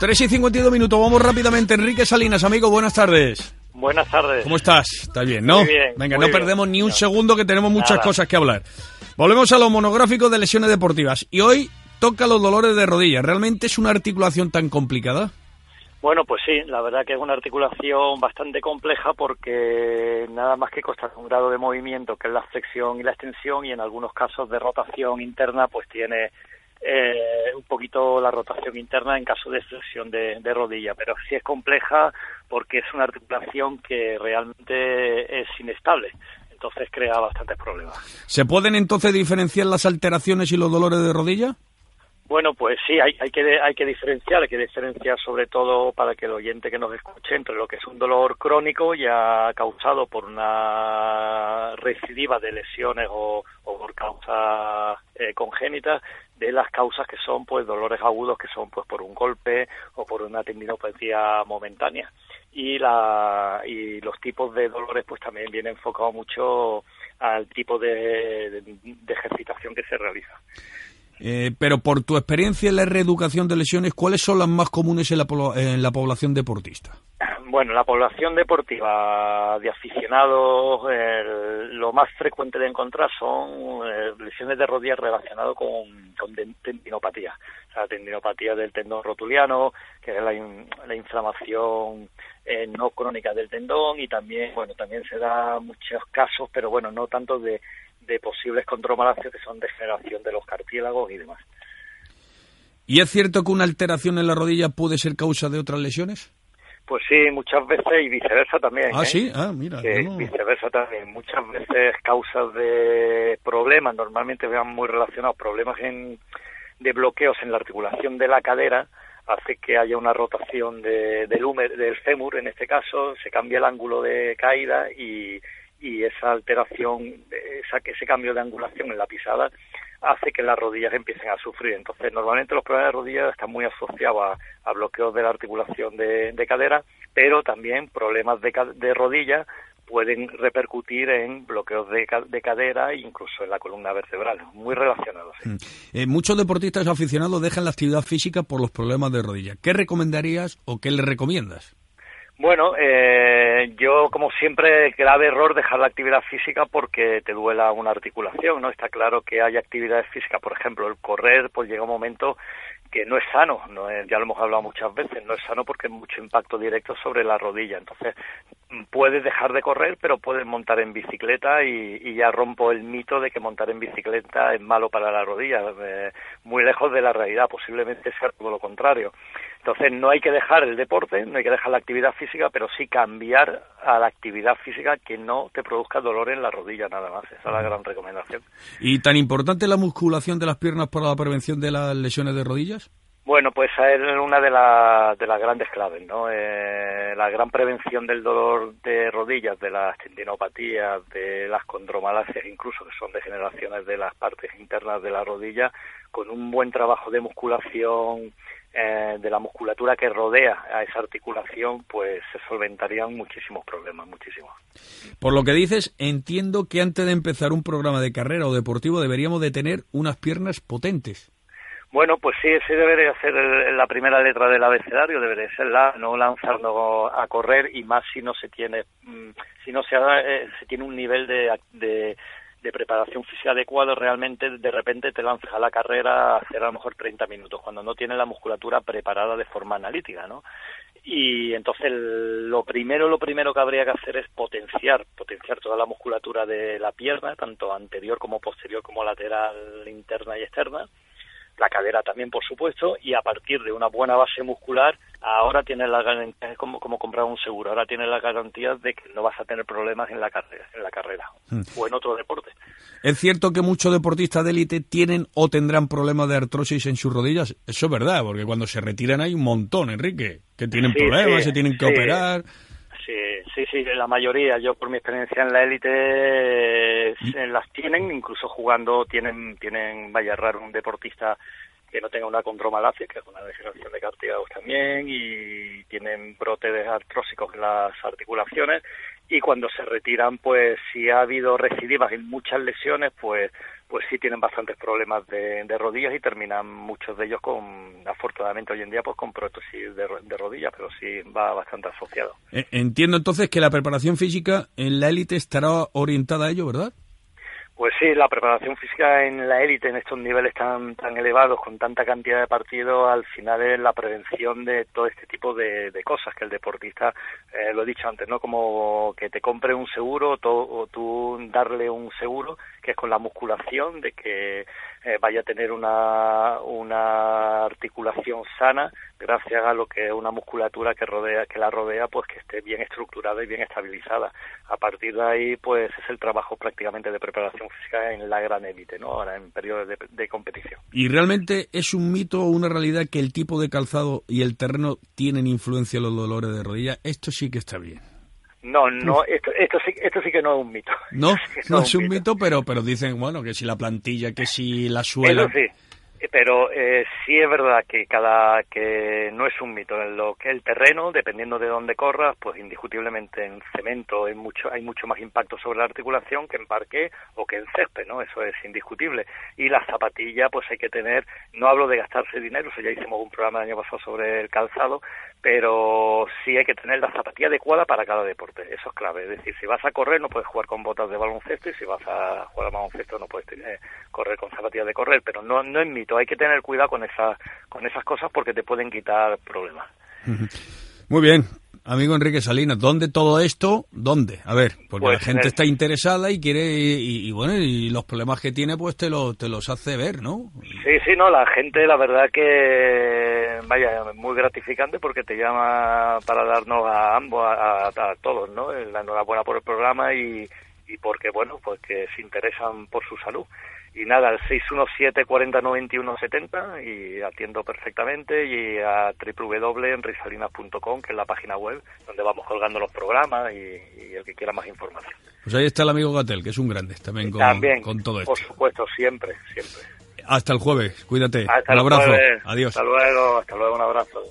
3 y 52 minutos, vamos rápidamente. Enrique Salinas, amigo, buenas tardes. Buenas tardes. ¿Cómo estás? ¿Estás bien, no? Muy bien, Venga, muy no bien. perdemos ni un segundo que tenemos muchas Nada. cosas que hablar. Volvemos a lo monográfico de lesiones deportivas. Y hoy toca los dolores de rodilla. ¿Realmente es una articulación tan complicada? Bueno, pues sí, la verdad que es una articulación bastante compleja porque nada más que constata un grado de movimiento que es la flexión y la extensión y en algunos casos de rotación interna pues tiene eh, un poquito la rotación interna en caso de flexión de, de rodilla, pero sí es compleja porque es una articulación que realmente es inestable, entonces crea bastantes problemas. ¿Se pueden entonces diferenciar las alteraciones y los dolores de rodilla? Bueno, pues sí, hay, hay, que, hay que diferenciar, hay que diferenciar sobre todo para que el oyente que nos escuche entre lo que es un dolor crónico ya causado por una recidiva de lesiones o, por causas eh, congénitas de las causas que son pues dolores agudos que son pues por un golpe o por una tendinopatía momentánea y la y los tipos de dolores pues también viene enfocado mucho al tipo de, de, de ejercitación que se realiza. Eh, pero por tu experiencia en la reeducación de lesiones, ¿cuáles son las más comunes en la, en la población deportista? Bueno, la población deportiva de aficionados, el- lo más frecuente de encontrar son eh, lesiones de rodillas relacionadas con, con tendinopatía. O sea, tendinopatía del tendón rotuliano, que es la, la inflamación eh, no crónica del tendón y también, bueno, también se da muchos casos, pero bueno, no tanto de, de posibles contromalacias que son degeneración de los cartílagos y demás. ¿Y es cierto que una alteración en la rodilla puede ser causa de otras lesiones? Pues sí, muchas veces y viceversa también. Ah, ¿eh? sí, ah, mira. no- viceversa también. Muchas veces causas de problemas, normalmente vean muy relacionados, problemas en, de bloqueos en la articulación de la cadera, hace que haya una rotación de, del, húmer- del fémur, en este caso, se cambia el ángulo de caída y, y esa alteración, esa, ese cambio de angulación en la pisada hace que las rodillas empiecen a sufrir. Entonces, normalmente los problemas de rodillas están muy asociados a, bloqueos de la articulación de, de cadera, pero también problemas de, de rodilla pueden repercutir en bloqueos de, ca- de cadera e incluso en la columna vertebral, muy relacionados. sí. Eh, muchos deportistas aficionados dejan la actividad física por los problemas de rodilla. ¿Qué recomendarías o qué le recomiendas? Bueno, eh, yo como siempre, grave error dejar la actividad física porque te duela una articulación, ¿no? Está claro que hay actividades físicas, por ejemplo, el correr, pues llega un momento que no es sano, no es- ya lo hemos hablado muchas veces, no es sano porque hay mucho impacto directo sobre la rodilla, entonces puedes dejar de correr, pero puedes montar en bicicleta y, y ya rompo el mito de que montar en bicicleta es malo para la rodilla, eh, muy lejos de la realidad, posiblemente sea todo lo contrario. Entonces no hay que dejar el deporte, no hay que dejar la actividad física, pero sí cambiar a la actividad física que no te produzca dolor en la rodilla nada más. Esa es la gran recomendación. ¿Y tan importante la musculación de las piernas para la prevención de las lesiones de rodillas? Bueno, pues es una de, de las grandes claves, ¿no? Eh, la gran prevención del dolor de rodillas, de las tendinopatías, de las condromalacias incluso, que son degeneraciones de las partes internas de la rodilla, con un buen trabajo de musculación, eh, de la musculatura que rodea a esa articulación, pues se solventarían muchísimos problemas, muchísimos. Por lo que dices, entiendo que antes de empezar un programa de carrera o deportivo deberíamos de tener unas piernas potentes. Bueno, pues sí, ese debería ser la primera letra del abecedario, debería ser la, no lanzarnos a correr y más si no se tiene, mm, si no se, ha- eh, tiene un nivel de, de, de preparación física adecuado, realmente de repente te lanzas a la carrera a hacer a lo mejor 30 minutos, cuando no tienes la musculatura preparada de forma analítica, ¿no? Y entonces lo primero, lo primero que habría que hacer es potenciar, potenciar toda la musculatura de la pierna, tanto anterior como posterior como lateral, interna y externa, la cadera también, por supuesto, y a partir de una buena base muscular, ahora tienes la garantía, es como, como comprar un seguro, ahora tienes la garantía de que no vas a tener problemas en la carrera, en la carrera Hmm. o en otro deporte. ¿Es cierto que muchos deportistas de élite tienen o tendrán problemas de artrosis en sus rodillas? Eso es verdad, porque cuando se retiran hay un montón, Enrique, que tienen Sí, problemas, sí, se tienen que sí. operar. Sí, sí, la mayoría, yo por mi experiencia en la élite, eh, las tienen, incluso jugando tienen, tienen, vaya raro un deportista que no tenga una condromalacia, que es una degeneración de cartílagos también, y tienen brotes artrósicos en las articulaciones, y cuando se retiran, pues si ha habido recidivas en muchas lesiones, pues pues sí tienen bastantes problemas de, rodillas y terminan muchos de ellos con, afortunadamente hoy en día, pues con prótesis de, de rodillas, pero sí va bastante asociado. Eh, entiendo entonces que la preparación física en la élite estará orientada a ello, ¿verdad? Pues sí, la preparación física en la élite, en estos niveles tan tan elevados, con tanta cantidad de partidos, al final es la prevención de todo este tipo de, cosas que el deportista, eh, lo he dicho antes, ¿no? Como que te compre un seguro o tú darle un seguro, que es con la musculación, de que eh, vaya a tener una, una articulación sana gracias a lo que es una musculatura que rodea que la rodea pues que esté bien estructurada y bien estabilizada. A partir de ahí pues es el trabajo prácticamente de preparación física en la gran élite no ahora en periodos de, de competición. Y realmente es un mito o una realidad que el tipo de calzado y el terreno tienen influencia en los dolores de rodilla esto sí que está bien no, no, esto, esto, sí, esto sí que no es un mito. No, no, es un mito, pero, pero dicen, bueno, que si la plantilla, que si la suela... Eso sí, pero eh, sí es verdad que cada que no es un mito. En lo que el terreno dependiendo de dónde corras pues indiscutiblemente en cemento hay mucho hay mucho más impacto sobre la articulación que en parque o que en césped no eso es indiscutible. Y la zapatilla pues hay que tener no hablo de gastarse dinero eso ya hicimos un programa el año pasado sobre el calzado pero sí hay que tener la zapatilla adecuada para cada deporte. Eso es clave. Es decir si vas a correr no puedes jugar con botas de baloncesto y si vas a jugar a baloncesto no puedes eh, correr con zapatillas de correr. Pero no no es mito hay que tener cuidado con esas, con esas cosas porque te pueden quitar problemas. Muy bien. Amigo Enrique Salinas, ¿dónde todo esto? ¿Dónde? A ver, porque la pues gente está interesada y quiere, y, bueno, y los problemas que tiene, pues te, lo, te los hace ver, ¿no? Sí, sí, no, la gente, la verdad que, vaya, muy gratificante porque te llama para darnos a ambos, a, todos, ¿no? La enhorabuena por el programa y, y porque, bueno, pues que se interesan por su salud y nada, al 617 40 91 70 y atiendo perfectamente y a www.enrisalinas.com que es la página web donde vamos colgando los programas y, el que quiera más información. Pues ahí está el amigo Gatel, que es un grande también con, con todo esto. Por supuesto, siempre, siempre. Hasta el jueves, cuídate. un abrazo. Adiós. Hasta luego, hasta luego, un abrazo.